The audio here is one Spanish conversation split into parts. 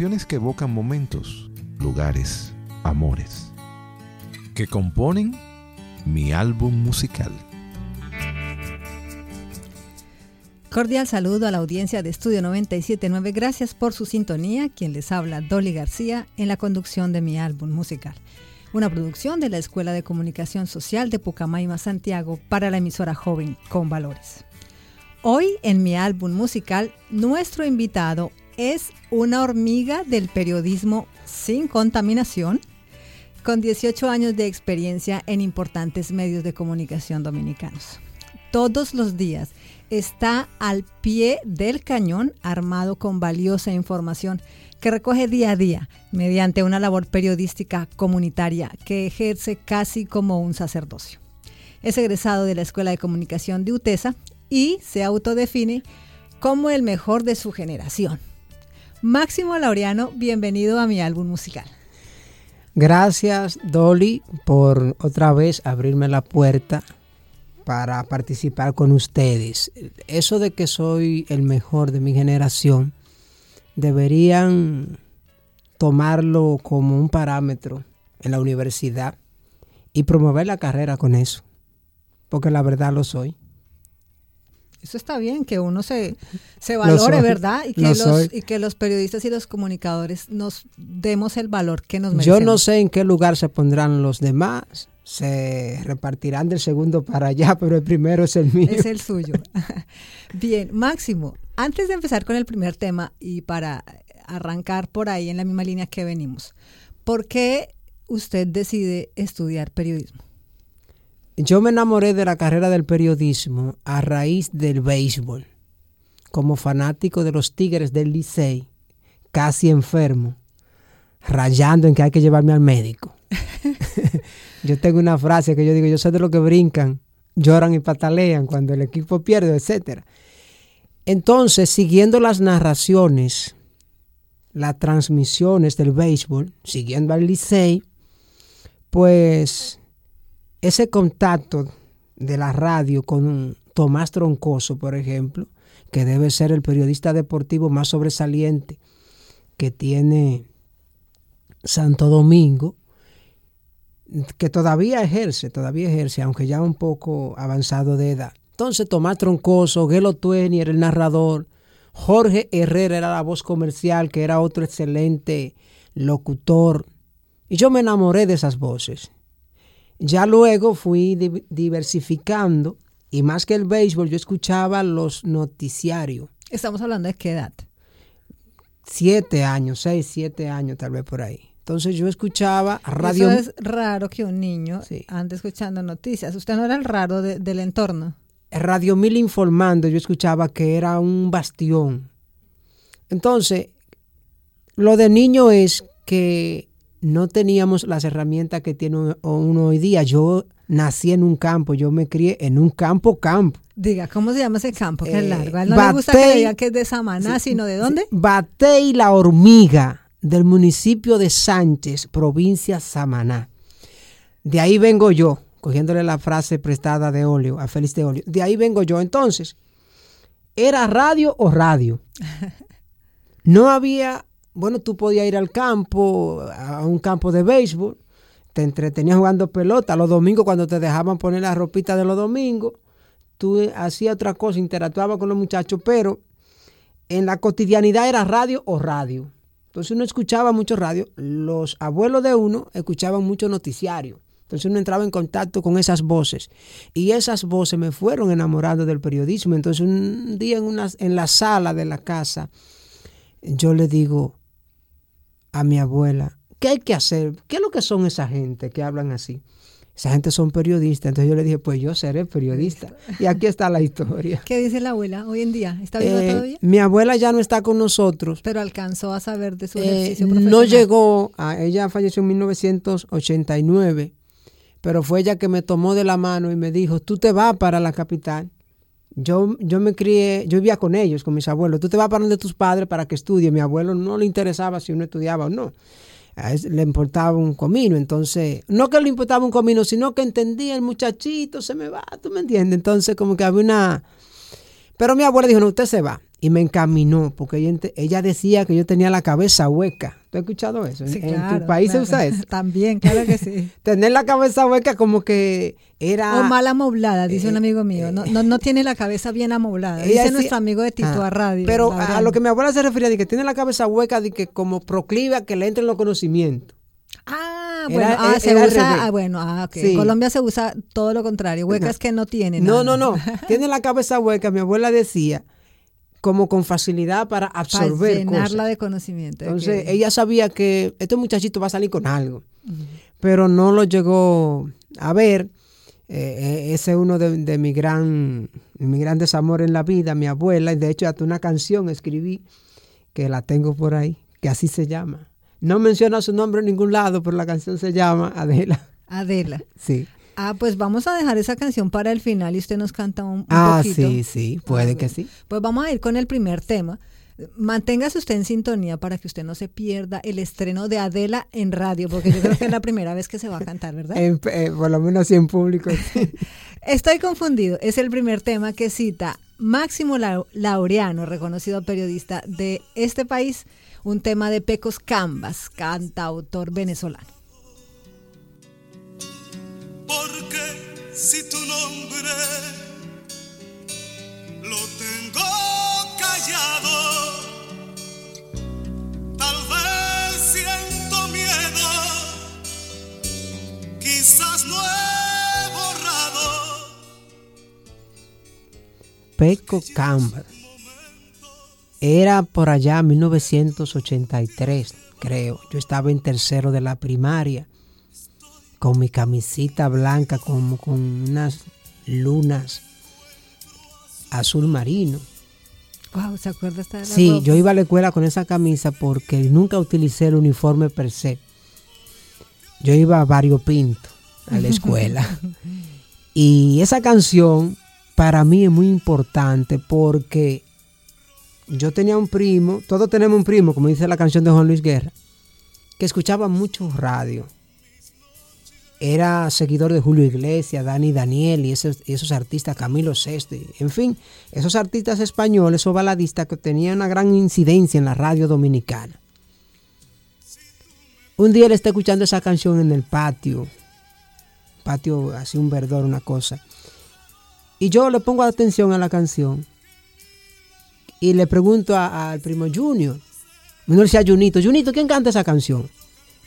que evocan momentos, lugares, amores, que componen mi álbum musical. Cordial saludo a la audiencia de Estudio 979. Gracias por su sintonía. Quien les habla, Dolly García, en la conducción de mi álbum musical. Una producción de la Escuela de Comunicación Social de Pucamaima, Santiago, para la emisora joven con valores. Hoy en mi álbum musical, nuestro invitado es una hormiga del periodismo sin contaminación, con 18 años de experiencia en importantes medios de comunicación dominicanos. Todos los días está al pie del cañón armado con valiosa información que recoge día a día mediante una labor periodística comunitaria que ejerce casi como un sacerdocio. Es egresado de la Escuela de Comunicación de UTESA y se autodefine como el mejor de su generación. Máximo Laureano, bienvenido a mi álbum musical. Gracias, Dolly, por otra vez abrirme la puerta para participar con ustedes. Eso de que soy el mejor de mi generación, deberían tomarlo como un parámetro en la universidad y promover la carrera con eso, porque la verdad lo soy. Eso está bien, que uno se, se valore, ¿verdad? Y que, los, y que los periodistas y los comunicadores nos demos el valor que nos merecemos. Yo no sé en qué lugar se pondrán los demás, se repartirán del segundo para allá, pero el primero es el mío. Es el suyo. Bien, Máximo, antes de empezar con el primer tema y para arrancar por ahí en la misma línea que venimos, ¿por qué usted decide estudiar periodismo? Yo me enamoré de la carrera del periodismo a raíz del béisbol. Como fanático de los Tigres del Licey, casi enfermo, rayando en que hay que llevarme al médico. yo tengo una frase que yo digo, yo sé de lo que brincan, lloran y patalean cuando el equipo pierde, etc. Entonces, siguiendo las narraciones, las transmisiones del béisbol, siguiendo al Licey, pues ese contacto de la radio con Tomás Troncoso, por ejemplo, que debe ser el periodista deportivo más sobresaliente que tiene Santo Domingo, que todavía ejerce, todavía ejerce, aunque ya un poco avanzado de edad. Entonces Tomás Troncoso, Gelo Tueni era el narrador, Jorge Herrera era la voz comercial, que era otro excelente locutor. Y yo me enamoré de esas voces. Ya luego fui diversificando y más que el béisbol, yo escuchaba los noticiarios. Estamos hablando de qué edad? Siete años, seis, siete años tal vez por ahí. Entonces yo escuchaba radio. Eso es raro que un niño ande escuchando noticias. Usted no era el raro del entorno. Radio Mil informando, yo escuchaba que era un bastión. Entonces, lo de niño es que no teníamos las herramientas que tiene uno hoy día. Yo nací en un campo, yo me crié en un campo campo. Diga, ¿cómo se llama ese campo? Que es eh, largo. no le gusta que diga que es de Samaná, sino de dónde? Batey la hormiga del municipio de Sánchez, provincia Samaná. De ahí vengo yo, cogiéndole la frase prestada de óleo, a Félix de óleo. De ahí vengo yo. Entonces, ¿era radio o radio? No había bueno, tú podías ir al campo, a un campo de béisbol, te entretenías jugando pelota. Los domingos, cuando te dejaban poner la ropita de los domingos, tú hacías otra cosa, interactuabas con los muchachos, pero en la cotidianidad era radio o radio. Entonces uno escuchaba mucho radio. Los abuelos de uno escuchaban mucho noticiario. Entonces uno entraba en contacto con esas voces. Y esas voces me fueron enamorando del periodismo. Entonces un día en, una, en la sala de la casa, yo le digo, a mi abuela, ¿qué hay que hacer? ¿Qué es lo que son esa gente que hablan así? Esa gente son periodistas. Entonces yo le dije, pues yo seré periodista. Y aquí está la historia. ¿Qué dice la abuela hoy en día? ¿Está viva eh, todavía? Mi abuela ya no está con nosotros. Pero alcanzó a saber de su eh, ejercicio profesional. No llegó, a, ella falleció en 1989, pero fue ella que me tomó de la mano y me dijo, tú te vas para la capital yo, yo me crié, yo vivía con ellos, con mis abuelos. Tú te vas para donde tus padres para que estudie. Mi abuelo no le interesaba si uno estudiaba o no. Le importaba un comino. Entonces, no que le importaba un comino, sino que entendía el muchachito, se me va, tú me entiendes. Entonces, como que había una... Pero mi abuela dijo, no, usted se va y me encaminó, porque ella, ella, decía que yo tenía la cabeza hueca. ¿Tú has escuchado eso? ¿En, tu país se usa eso? También, claro que sí. Tener la cabeza hueca como que era... O mal amoblada, dice un eh, amigo mío. No, no, tiene la cabeza bien amoblada. Dice nuestro amigo de Tito ah, a Radio. Pero a, lo que mi abuela se refería, de que tiene la cabeza hueca, de que como proclive a que le entren los conocimientos. Ah, bueno, ah, se usa, ah, bueno, ah, En Colombia se usa todo lo contrario. Hueca es que no tiene. No, no, no. tiene la cabeza hueca, mi abuela decía como con facilidad para absorber para llenarla de conocimiento. Entonces, ella sabía que este muchachito va a salir con algo, pero no lo llegó a ver. Eh, eh, ese es uno de, mi gran, mi gran desamor en la vida, mi abuela, y de hecho hasta una canción escribí, que la tengo por ahí, que así se llama. No menciona su nombre en ningún lado, pero la canción se llama Adela. Adela. Sí. Ah, pues vamos a dejar esa canción para el final y usted nos canta un, ah, poquito. Ah, sí, sí, puede que sí. Pues vamos a ir con el primer tema. Manténgase usted en sintonía para que usted no se pierda el estreno de Adela en radio, porque yo creo que es la primera vez que se va a cantar, ¿verdad? Eh, por lo menos en público. Estoy confundido. Es el primer tema que cita Máximo Laureano, reconocido periodista de este país, un tema de Pecos Cambas, cantautor venezolano. Porque si tu nombre lo tengo callado, tal vez siento miedo, quizás no he borrado. Peco Campbell. Era por allá 1983, creo. Yo estaba en tercero de la primaria con mi camisita blanca, como con unas lunas azul marino. Wow, ¿se acuerda esta Sí, yo iba a la escuela con esa camisa porque nunca utilicé el uniforme per se. Yo iba a variopinto a la escuela. y esa canción para mí es muy importante porque yo tenía un primo, todos tenemos un primo, como dice la canción de Juan Luis Guerra, que escuchaba mucho radio era seguidor de Julio Iglesias, Dani Daniel y esos, esos artistas, Camilo Sesti, en fin, esos artistas españoles o baladistas que tenían una gran incidencia en la radio dominicana. Un día él está escuchando esa canción en el patio, patio así un verdor, una cosa, y yo le pongo atención a la canción y le pregunto al primo Junior, me decía Junito, Junito, ¿quién canta esa canción?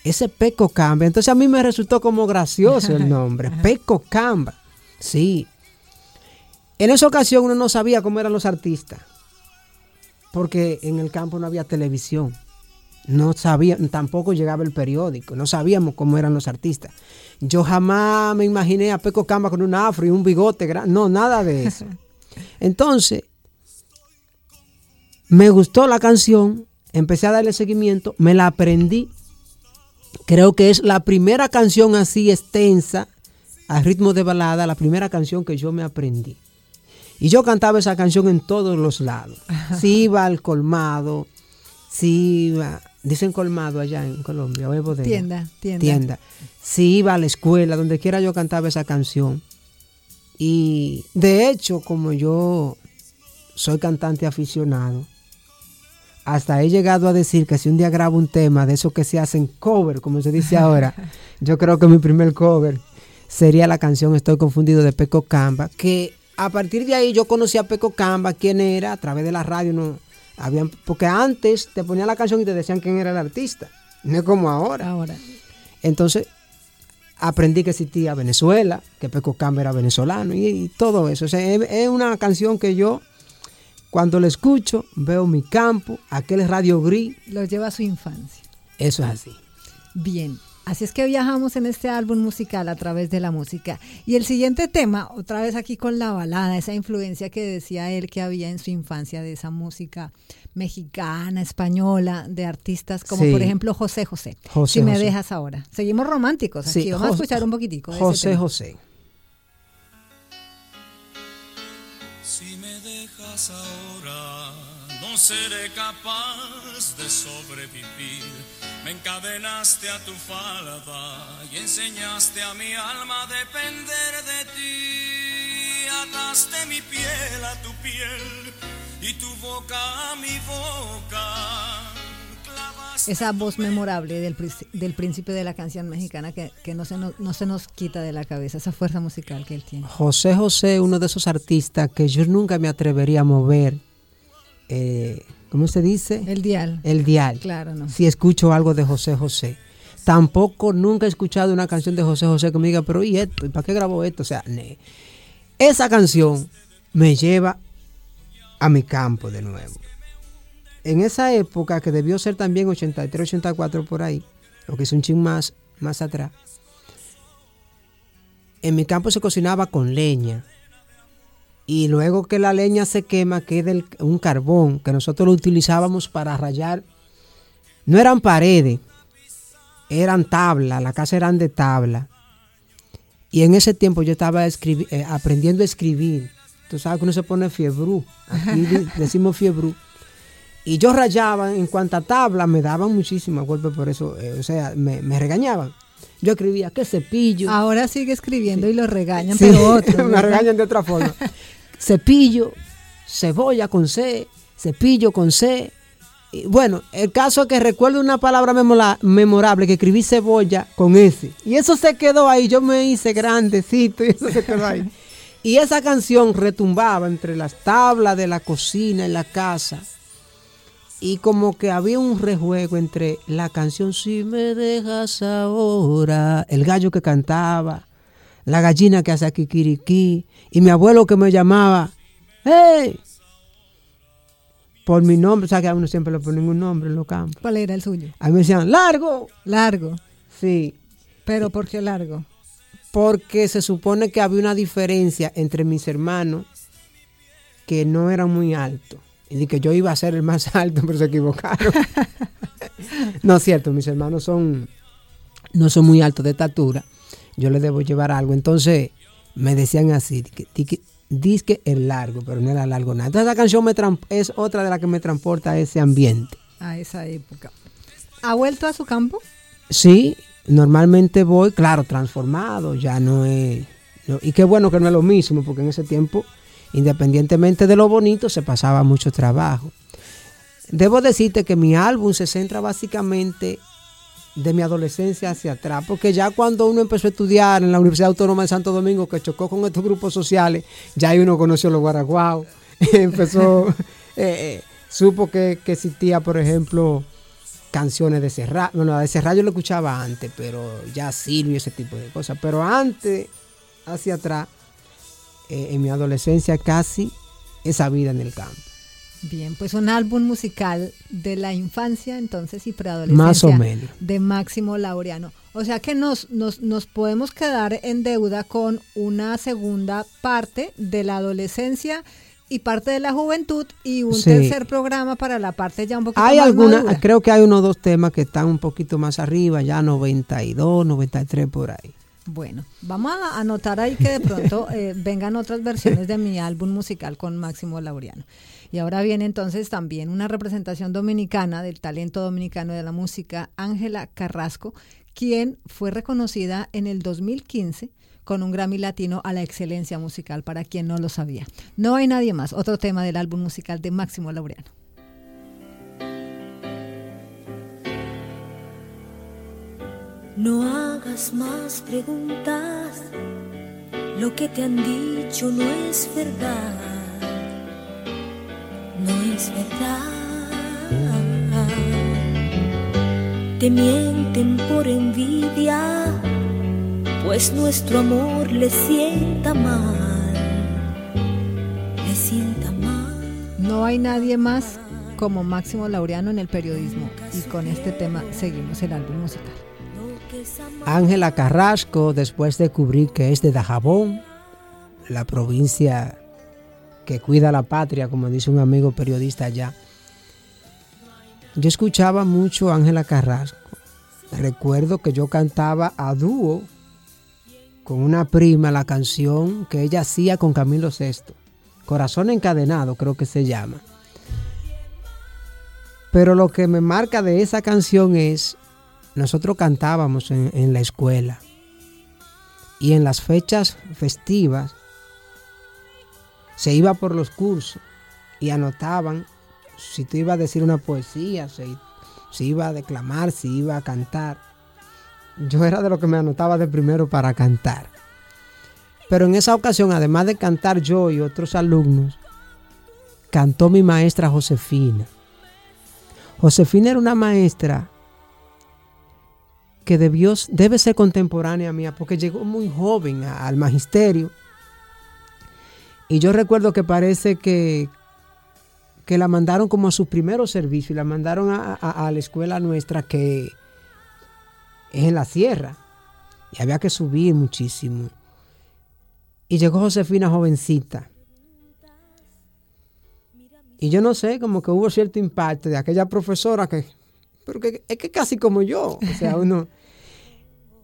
Ese Peco Camba. Entonces a mí me resultó como gracioso el nombre, Peco Camba. Sí. En esa ocasión uno no sabía cómo eran los artistas, porque en el campo no había televisión. No sabía, tampoco llegaba el periódico, no sabíamos cómo eran los artistas. Yo jamás me imaginé a Peco Camba con un afro y un bigote, no, nada de eso. Entonces, me gustó la canción, empecé a darle seguimiento, me la aprendí creo que es la primera canción así extensa, a ritmo de balada, la primera canción que yo me aprendí. Y yo cantaba esa canción en todos los lados. Si iba al colmado, si iba, dicen colmado allá en Colombia, o Tienda, tienda. Tienda. Si iba a la escuela, donde quiera yo cantaba esa canción. Y de hecho, como yo soy cantante aficionado, hasta he llegado a decir que si un día grabo un tema de esos que se hacen cover, como se dice ahora, yo creo que mi primer cover sería la canción Estoy confundido de Peco Camba, que a partir de ahí yo conocí a Peco Camba, quién era, a través de la radio, no habían, porque antes te ponían la canción y te decían quién era el artista, no es como ahora. Ahora. Entonces aprendí que existía Venezuela, que Peco Camba era venezolano y, todo eso. es una canción que yo cuando lo escucho, veo mi campo, aquel radio gris. Lo lleva a su infancia. Eso es así. Bien, así es que viajamos en este álbum musical a través de la música. Y el siguiente tema, otra vez aquí con la balada, esa influencia que decía él que había en su infancia de esa música mexicana, española, de artistas como por ejemplo José José. si me dejas ahora. Seguimos románticos aquí, vamos a escuchar un poquitico. José José. Ahora, no seré capaz de sobrevivir. Me encadenaste a tu falda y enseñaste a mi alma a depender de ti. Ataste mi piel a tu piel y tu boca a mi boca esa voz memorable del, del príncipe de la canción mexicana que, no, se nos, no se nos quita de la cabeza, esa fuerza musical que él tiene. José José, uno de esos artistas que yo nunca me atrevería a mover. Eh, ¿Cómo se dice? El dial. El dial. Claro, no. Si escucho algo de José José. Tampoco nunca he escuchado una canción de José José que me diga, pero ¿y esto? ¿Y para qué grabó esto? O sea, esa canción me lleva a mi campo de nuevo en esa época, que debió ser también 83, 84 por ahí, lo que es un ching más, más atrás, en mi campo se cocinaba con leña. Y luego que la leña se quema, queda un carbón que nosotros lo utilizábamos para rayar. No eran paredes, eran tablas, la casa eran de tabla. Y en ese tiempo yo estaba eh, aprendiendo a escribir. Tú sabes que uno se pone fiebrú. Aquí decimos fiebrú. Y yo rayaba en cuanta tabla, me daban muchísimos golpes por eso, eh, o sea, me, regañaban. Yo escribía, ¿qué cepillo? Ahora sigue escribiendo y lo regañan, pero otro. me regañan de otra forma. cepillo, cebolla con C, cepillo con C. Y bueno, el caso es que recuerdo una palabra memorable que escribí cebolla con S. Y eso se quedó ahí, yo me hice grandecito y eso se quedó ahí. Y esa canción retumbaba entre las tablas de la cocina en la casa y como que había un rejuego entre la canción Si me dejas ahora, el gallo que cantaba, la gallina que hace kikiriki y mi abuelo que me llamaba, ¡Hey! Por mi nombre, o sea que a uno siempre le ponen un nombre en los campos. ¿Cuál era el suyo? A mí me decían, largo. Largo. Sí. ¿Pero por qué largo? Porque se supone que había una diferencia entre mis hermanos que no eran muy altos y que yo iba a ser el más alto, pero se equivocaron. no es cierto, mis hermanos son no son muy altos de estatura. Yo les debo llevar algo. Entonces me decían así, disque el largo, pero no era largo nada. Entonces esa canción me es otra de las que me transporta a ese ambiente. A esa época. ¿Ha vuelto a su campo? Sí, normalmente voy, claro, transformado, ya no es... y qué bueno que no es lo mismo, porque en ese tiempo Independientemente de lo bonito, se pasaba mucho trabajo. Debo decirte que mi álbum se centra básicamente de mi adolescencia hacia atrás, porque ya cuando uno empezó a estudiar en la Universidad Autónoma de Santo Domingo, que chocó con estos grupos sociales, ya ahí uno conoció los guaraguao, empezó, eh, eh, supo que, existía, por ejemplo, canciones de Serrat. Bueno, de Serrat yo lo escuchaba antes, pero ya Silvio, ese tipo de cosas. Pero antes, hacia atrás, eh, en mi adolescencia casi esa vida en el campo. Bien, pues un álbum musical de la infancia entonces y preadolescencia. Más o menos. De Máximo Laureano. O sea que nos, nos, nos podemos quedar en deuda con una segunda parte de la adolescencia y parte de la juventud y un tercer programa para la parte ya un poquito hay más alguna, Creo que hay unos dos temas que están un poquito más arriba, ya 92, 93 por ahí. Bueno, vamos a anotar ahí que de pronto eh, vengan otras versiones de mi álbum musical con Máximo Laureano. Y ahora viene entonces también una representación dominicana del talento dominicano de la música, Ángela Carrasco, quien fue reconocida en el 2015 con un Grammy Latino a la excelencia musical, para quien no lo sabía. No hay nadie más, otro tema del álbum musical de Máximo Laureano. No hagas más preguntas, lo que te han dicho no es verdad, no es verdad. Te mienten por envidia, pues nuestro amor le sienta mal, le sienta mal. No hay nadie más como Máximo Laureano en el periodismo y con este tema seguimos el álbum musical. Ángela Carrasco, después de cubrir que es de Dajabón, la provincia que cuida la patria, como dice un amigo periodista allá. Yo escuchaba mucho a Ángela Carrasco. Recuerdo que yo cantaba a dúo con una prima la canción que ella hacía con Camilo VI. Corazón encadenado creo que se llama. Pero lo que me marca de esa canción es, nosotros cantábamos en, la escuela y en las fechas festivas se iba por los cursos y anotaban si tú ibas a decir una poesía, si, si iba a declamar, si iba a cantar. Yo era de lo que me anotaba de primero para cantar. Pero en esa ocasión, además de cantar yo y otros alumnos, cantó mi maestra Josefina. Josefina era una maestra que debió, debe ser contemporánea mía porque llegó muy joven al magisterio. Y yo recuerdo que parece que, que la mandaron como a su primer servicio y la mandaron a, a, la escuela nuestra que es en la sierra y había que subir muchísimo. Y llegó Josefina jovencita. Y yo no sé, como que hubo cierto impacto de aquella profesora que, pero que es que casi como yo, o sea, uno,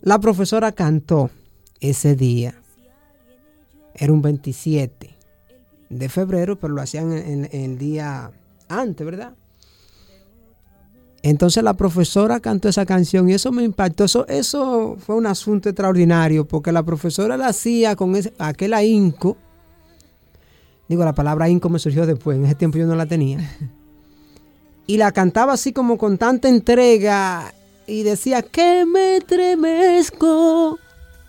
la profesora cantó ese día, era un 27 de febrero, pero lo hacían en, el día antes, ¿verdad? Entonces la profesora cantó esa canción y eso me impactó. Eso, eso fue un asunto extraordinario porque la profesora la hacía con aquel ahínco. Digo, la palabra ahínco me surgió después, en ese tiempo yo no la tenía. Y la cantaba así como con tanta entrega y decía que me estremezco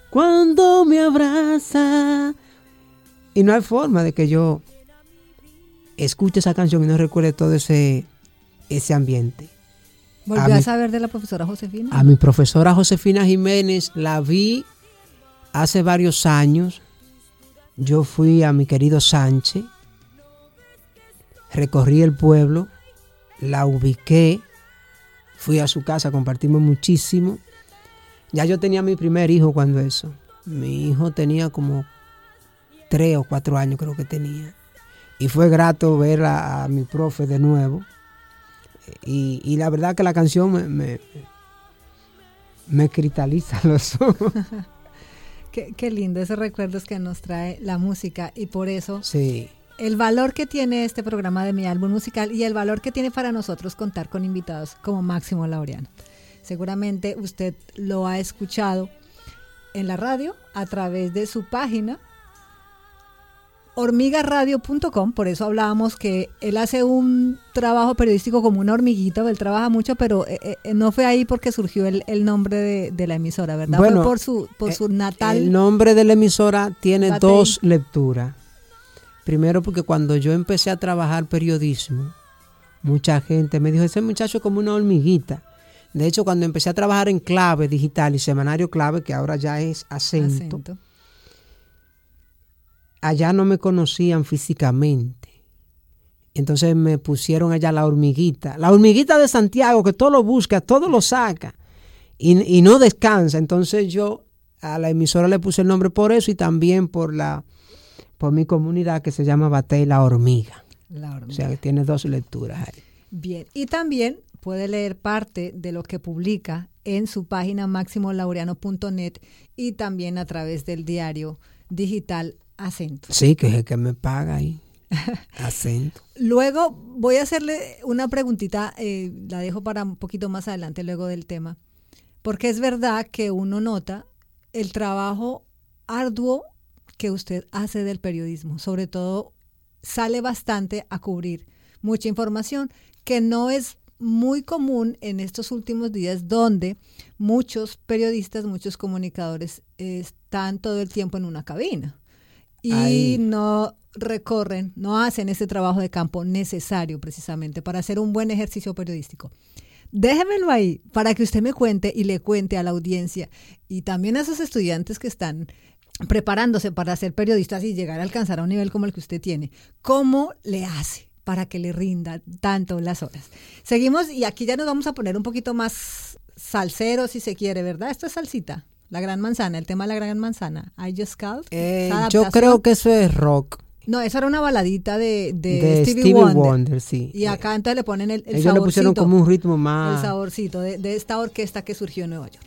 cuando me abraza y no hay forma de que yo escuche esa canción y no recuerde todo ese, ese ambiente. ¿Volvió a, saber de la profesora Josefina? A mi profesora Josefina Jiménez la vi hace varios años. Yo fui a mi querido Sánchez, recorrí el pueblo, la ubiqué, fui a su casa, compartimos muchísimo. Ya yo tenía mi primer hijo cuando eso. Mi hijo tenía como tres o cuatro años creo que tenía. Y fue grato ver a, mi profe de nuevo. Y, la verdad que la canción me, me, cristaliza los ojos. qué, qué, lindo, esos recuerdos que nos trae la música y por eso sí. El valor que tiene este programa de mi álbum musical y el valor que tiene para nosotros contar con invitados como Máximo Laureano. Seguramente usted lo ha escuchado en la radio a través de su página hormigaradio.com, por eso hablábamos que él hace un trabajo periodístico como una hormiguita, él trabaja mucho, pero eh, eh, no fue ahí porque surgió el, nombre de, la emisora, ¿verdad? Bueno, por su, por su eh, natal. El nombre de la emisora tiene dos lecturas. Primero porque cuando yo empecé a trabajar periodismo, mucha gente me dijo, ese muchacho es como una hormiguita. De hecho, cuando empecé a trabajar en clave digital y semanario clave, que ahora ya es acento allá no me conocían físicamente. Entonces me pusieron allá la hormiguita. La hormiguita de Santiago, que todo lo busca, todo lo saca y, no descansa. Entonces yo a la emisora le puse el nombre por eso y también por la por mi comunidad que se llama Batey la hormiga. La hormiga. O sea que tiene dos lecturas ahí. Bien, y también puede leer parte de lo que publica en su página máximolaureano.net y también a través del diario digital acento. Sí, que es el que me paga ahí. acento. Luego voy a hacerle una preguntita, eh, la dejo para un poquito más adelante luego del tema, porque es verdad que uno nota el trabajo arduo que usted hace del periodismo, sobre todo sale bastante a cubrir mucha información que no es muy común en estos últimos días donde muchos periodistas, muchos comunicadores están todo el tiempo en una cabina y no recorren, no hacen ese trabajo de campo necesario precisamente para hacer un buen ejercicio periodístico. Déjemelo ahí para que usted me cuente y le cuente a la audiencia y también a esos estudiantes que están preparándose para ser periodistas y llegar a alcanzar a un nivel como el que usted tiene. ¿Cómo le hace para que le rinda tanto las horas? Seguimos y aquí ya nos vamos a poner un poquito más salsero si se quiere, ¿verdad? Esto es salsita. La Gran Manzana, el tema de la Gran Manzana. I Just Called. Eh, yo creo que eso es rock. No, esa era una baladita de, de, Stevie, Wonder. sí. Y acá entonces le ponen el, el Ellos le pusieron como un ritmo más. El saborcito de, de esta orquesta que surgió en Nueva York.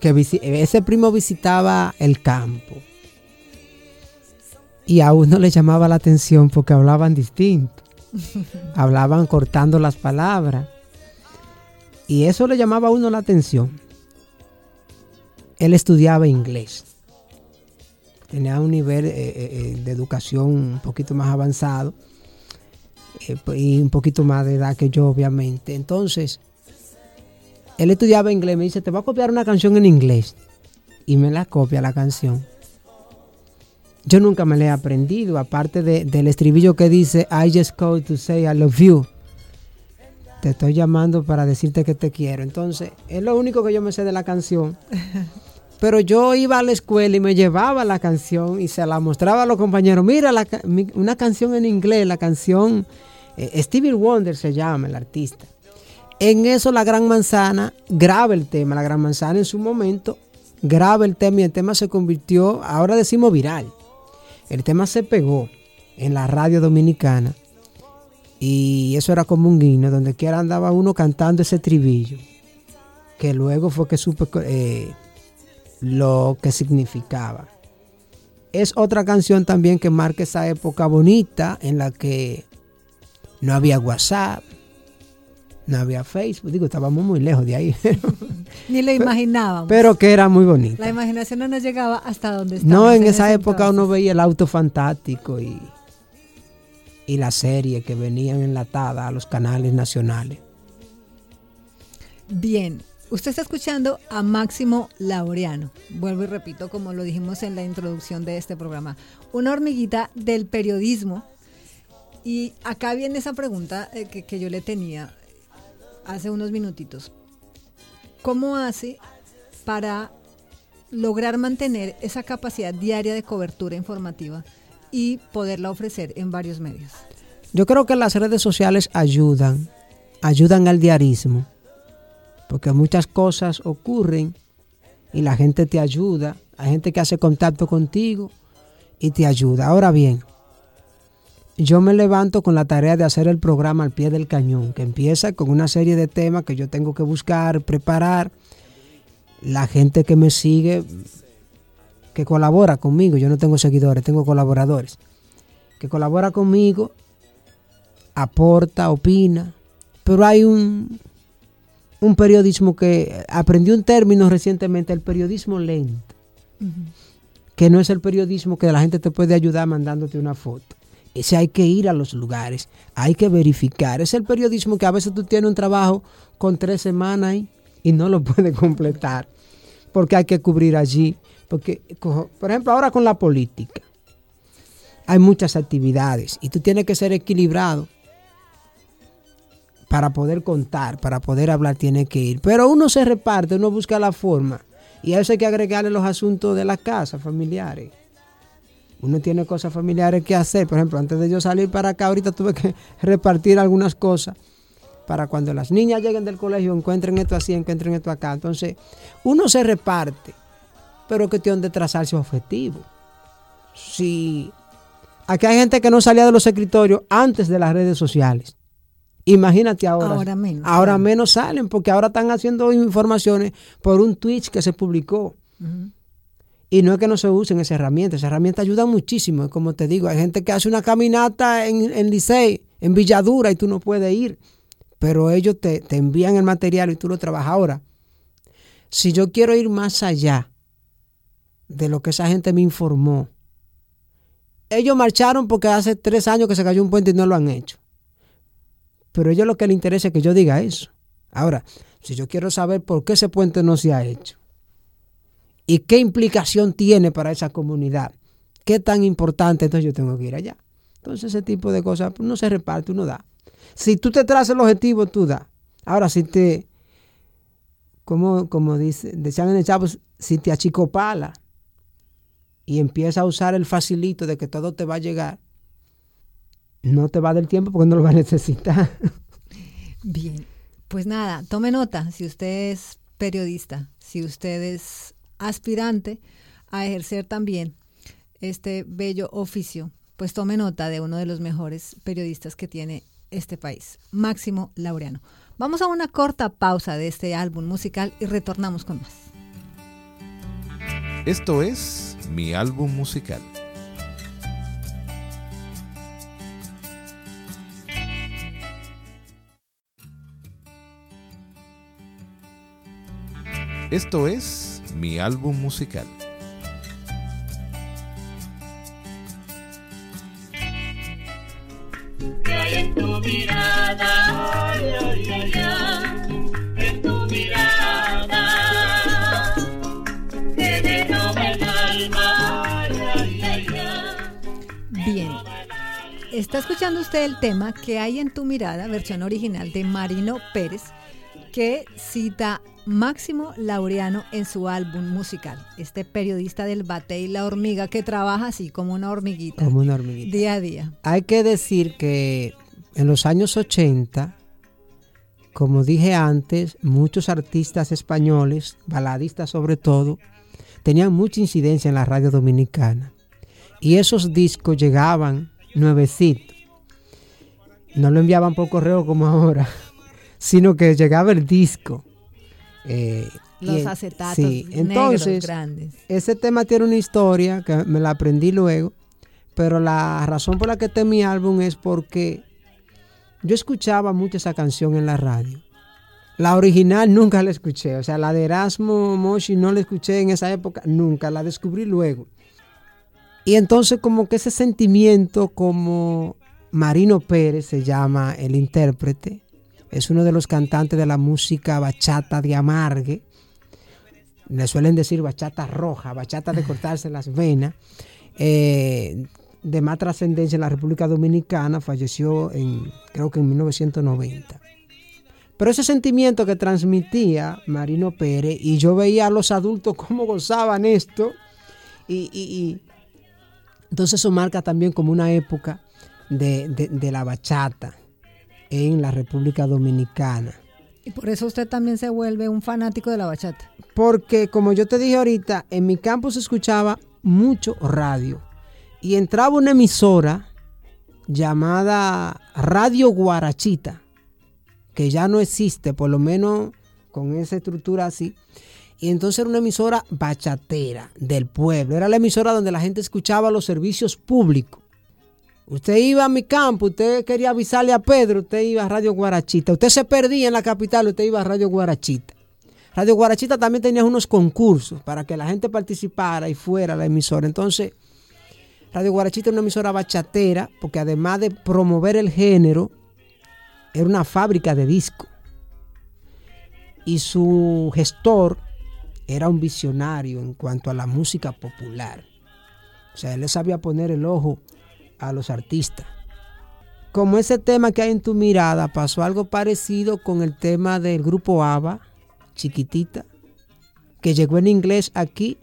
que ese primo visitaba el campo. Y a uno le llamaba la atención porque hablaban distinto. hablaban cortando las palabras. Y eso le llamaba a uno la atención. Él estudiaba inglés. Tenía un nivel eh, eh, eh, de educación un poquito más avanzado eh, y un poquito más de edad que yo, obviamente. Entonces, él estudiaba inglés, me dice, te voy a copiar una canción en inglés. Y me la copia la canción. Yo nunca me la he aprendido, aparte del estribillo que dice, I just called to say I love you. Te estoy llamando para decirte que te quiero. Entonces, es lo único que yo me sé de la canción. Pero yo iba a la escuela y me llevaba la canción y se la mostraba a los compañeros. Mira, una canción en inglés, la canción eh, Stevie Wonder se llama el artista. En eso la Gran Manzana graba el tema. La Gran Manzana en su momento graba el tema y el tema se convirtió, ahora decimos viral. El tema se pegó en la radio dominicana y eso era como un guiño, donde quiera andaba uno cantando ese tribillo, que luego fue que supe eh, lo que significaba. Es otra canción también que marca esa época bonita en la que no había WhatsApp, no había Facebook, digo, estábamos muy lejos de ahí. Ni lo imaginábamos. Pero que era muy bonito. La imaginación no nos llegaba hasta donde estábamos. No, en, esa época uno veía el auto fantástico y, y la serie que venían enlatada a los canales nacionales. Bien, usted está escuchando a Máximo Laureano. Vuelvo y repito, como lo dijimos en la introducción de este programa, una hormiguita del periodismo y acá viene esa pregunta eh, que, yo le tenía hace unos minutitos. ¿Cómo hace para lograr mantener esa capacidad diaria de cobertura informativa y poderla ofrecer en varios medios? Yo creo que las redes sociales ayudan, ayudan al diarismo, porque muchas cosas ocurren y la gente te ayuda, hay gente que hace contacto contigo y te ayuda. Ahora bien, yo me levanto con la tarea de hacer el programa al pie del cañón, que empieza con una serie de temas que yo tengo que buscar, preparar. La gente que me sigue, que colabora conmigo, yo no tengo seguidores, tengo colaboradores, que colabora conmigo, aporta, opina, pero hay un, un periodismo que aprendí un término recientemente, el periodismo lento, que no es el periodismo que la gente te puede ayudar mandándote una foto ese hay que ir a los lugares, hay que verificar. Es el periodismo que a veces tú tienes un trabajo con tres semanas y no lo puedes completar porque hay que cubrir allí. Porque, por ejemplo, ahora con la política, hay muchas actividades y tú tienes que ser equilibrado para poder contar, para poder hablar, tiene que ir. Pero uno se reparte, uno busca la forma y a eso hay que agregarle los asuntos de la casa, familiares uno tiene cosas familiares que hacer. Por ejemplo, antes de yo salir para acá, ahorita tuve que repartir algunas cosas para cuando las niñas lleguen del colegio encuentren esto así, encuentren esto acá. Entonces, uno se reparte, pero es cuestión de trazarse objetivo. Si aquí hay gente que no salía de los escritorios antes de las redes sociales. Imagínate ahora. Ahora menos. Ahora menos salen porque ahora están haciendo informaciones por un tweet que se publicó. Y no es que no se usen esa herramienta, esa herramienta ayuda muchísimo. Como te digo, hay gente que hace una caminata en, en Licey, en Villadura, y tú no puedes ir. Pero ellos te, te envían el material y tú lo trabajas. Ahora, si yo quiero ir más allá de lo que esa gente me informó, ellos marcharon porque hace tres años que se cayó un puente y no lo han hecho. Pero a ellos lo que les interesa es que yo diga eso. Ahora, si yo quiero saber por qué ese puente no se ha hecho, y qué implicación tiene para esa comunidad. Qué tan importante, entonces yo tengo que ir allá. Entonces ese tipo de cosas pues, no se reparte, uno da. Si tú te trazas el objetivo, tú da. Ahora, si te, como, como dice, decían en el chavo, si te achicopala y empieza a usar el facilito de que todo te va a llegar, no te va del tiempo porque no lo va a necesitar. Bien, pues nada, tome nota, si usted es periodista, si usted es aspirante a ejercer también este bello oficio, pues tome nota de uno de los mejores periodistas que tiene este país, Máximo Laureano. Vamos a una corta pausa de este álbum musical y retornamos con más. Esto es mi álbum musical. Esto es mi álbum musical. en tu mirada, ay, ay, ay, en tu mirada, que el alma, ay, ay, ay, Bien. Está escuchando usted el tema que hay en tu mirada, versión original de Marino Pérez, que cita Máximo Laureano en su álbum musical. Este periodista del bate y la hormiga que trabaja así como una hormiguita. Como una hormiguita. Día a día. Hay que decir que en los años 80, como dije antes, muchos artistas españoles, baladistas sobre todo, tenían mucha incidencia en la radio dominicana. Y esos discos llegaban nuevecitos. No lo enviaban por correo como ahora, sino que llegaba el disco eh, los acetatos sí. Entonces, grandes. Ese tema tiene una historia que me la aprendí luego, pero la razón por la que este mi álbum es porque yo escuchaba mucho esa canción en la radio. La original nunca la escuché, o sea, la de Erasmo Moshi no la escuché en esa época, nunca, la descubrí luego. Y entonces como que ese sentimiento como Marino Pérez se llama el intérprete, es uno de los cantantes de la música bachata de amargue. Le suelen decir bachata roja, bachata de cortarse las venas. Eh, de más trascendencia en la República Dominicana, falleció en, creo que en 1990. Pero ese sentimiento que transmitía Marino Pérez, y yo veía a los adultos cómo gozaban esto, y, entonces eso marca también como una época de la bachata en la República Dominicana. Y por eso usted también se vuelve un fanático de la bachata. Porque como yo te dije ahorita, en mi campo se escuchaba mucho radio. Y entraba una emisora llamada Radio Guarachita, que ya no existe, por lo menos con esa estructura así. Y entonces era una emisora bachatera del pueblo. Era la emisora donde la gente escuchaba los servicios públicos. Usted iba a mi campo, usted quería avisarle a Pedro, usted iba a Radio Guarachita. Usted se perdía en la capital, usted iba a Radio Guarachita. Radio Guarachita también tenía unos concursos para que la gente participara y fuera la emisora. Entonces, Radio Guarachita es una emisora bachatera, porque además de promover el género, era una fábrica de disco. Y su gestor era un visionario en cuanto a la música popular. O sea, él le sabía poner el ojo a los artistas. Como ese tema que hay en tu mirada, pasó algo parecido con el tema del grupo ABBA, chiquitita, que llegó en inglés aquí.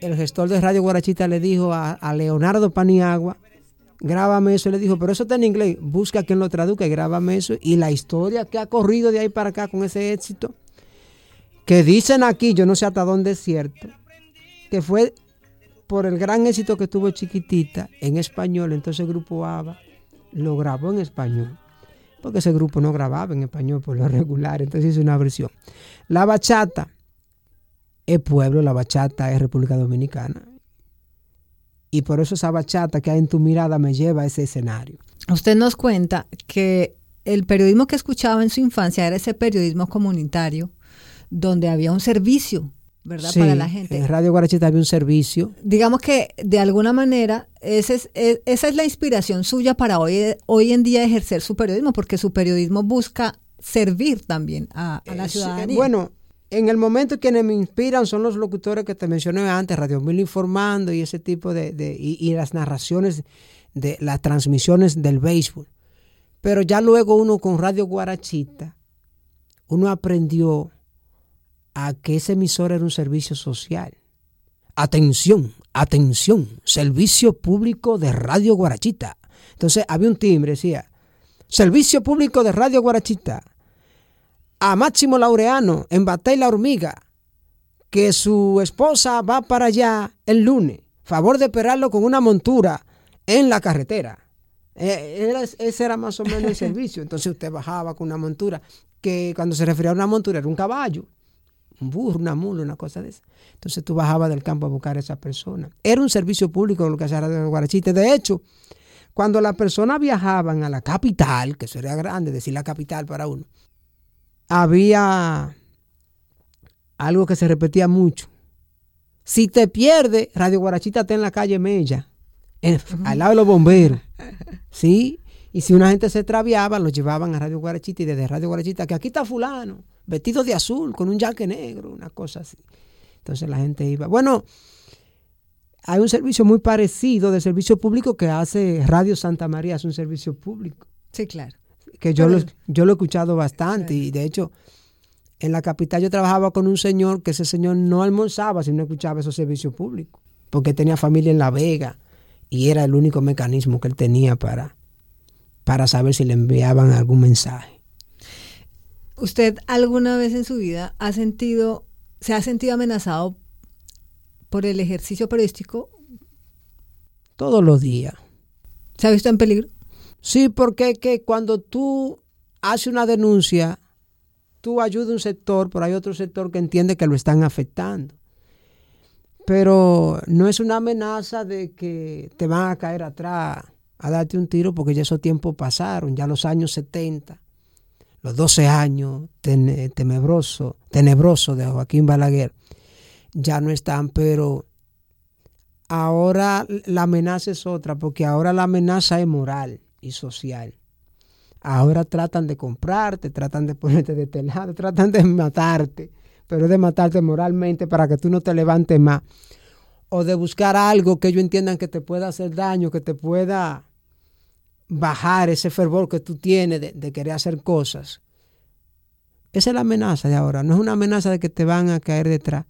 El gestor de Radio Guarachita le dijo a, Leonardo Paniagua, grábame eso. Le dijo, pero eso está en inglés, busca quien lo traduzca y grábame eso. Y la historia que ha corrido de ahí para acá con ese éxito, que dicen aquí, yo no sé hasta dónde es cierto, que fue por el gran éxito que tuvo Chiquitita en español, entonces el grupo ABBA lo grabó en español. Porque ese grupo no grababa en español por lo regular, entonces hizo una versión. La bachata es pueblo, la bachata es República Dominicana. Y por eso esa bachata que hay en tu mirada me lleva a ese escenario. Usted nos cuenta que el periodismo que escuchaba en su infancia era ese periodismo comunitario, donde había un servicio ¿verdad? Para la gente. En Radio Guarachita había un servicio. Digamos que de alguna manera ese es, esa es la inspiración suya para hoy, hoy en día ejercer su periodismo, porque su periodismo busca servir también a, la ciudadanía. bueno, en el momento quienes me inspiran son los locutores que te mencioné antes, Radio Mil Informando y ese tipo de, de y, y, las narraciones de las transmisiones del béisbol. Pero ya luego uno con Radio Guarachita, uno aprendió a que ese emisor era un servicio social. Atención, atención, servicio público de Radio Guarachita. Entonces había un timbre, decía, Servicio Público de Radio Guarachita. A Máximo Laureano en Batey La Hormiga, que su esposa va para allá el lunes. Favor de esperarlo con una montura en la carretera. Eh, era- ese era más o menos el servicio. Entonces usted bajaba con una montura, que cuando se refería a una montura era un caballo, un burro, una mula, una cosa de esa. Entonces tú bajabas del campo a buscar a esa persona. Era un servicio público lo que hacía Radio Guarachita. De hecho, cuando las personas viajaban a la capital, que eso era grande, decir la capital para uno, había algo que se repetía mucho. Si te pierdes, Radio Guarachita está en la calle Mella, en- al lado de los bomberos. ¿Sí? Y si una gente se extraviaba, lo llevaban a Radio Guarachita y desde Radio Guarachita, que aquí está fulano, vestido de azul, con un jaque negro, una cosa así. Entonces la gente iba. Bueno, hay un servicio muy parecido de servicio público que hace Radio Santa María, es un servicio público Sí, claro. que yo lo, yo lo he escuchado bastante y de hecho en la capital yo trabajaba con un señor que ese señor no almorzaba si no escuchaba esos servicios públicos, porque tenía familia en La Vega y era el único mecanismo que él tenía para, para saber si le enviaban algún mensaje. ¿Usted alguna vez en su vida ha sentido, se ha sentido amenazado por el ejercicio periodístico? Todos los días. ¿Se ha visto en peligro? Sí, porque es que cuando tú haces una denuncia, tú ayudas a un sector, pero hay otro sector que entiende que lo están afectando. Pero no es una amenaza de que te van a caer atrás a darte un tiro, porque ya esos tiempos pasaron, ya los años 70, los 12 años ten- tenebroso, de Joaquín Balaguer, ya no están, pero ahora la amenaza es otra, porque ahora la amenaza es moral y social. Ahora tratan de comprarte, tratan de ponerte de este lado, tratan de matarte, pero de matarte moralmente para que tú no te levantes más. O de buscar algo que ellos entiendan que te pueda hacer daño, que te pueda bajar ese fervor que tú tienes de, de querer hacer cosas. Esa es la amenaza de ahora, no es una amenaza de que te van a caer detrás.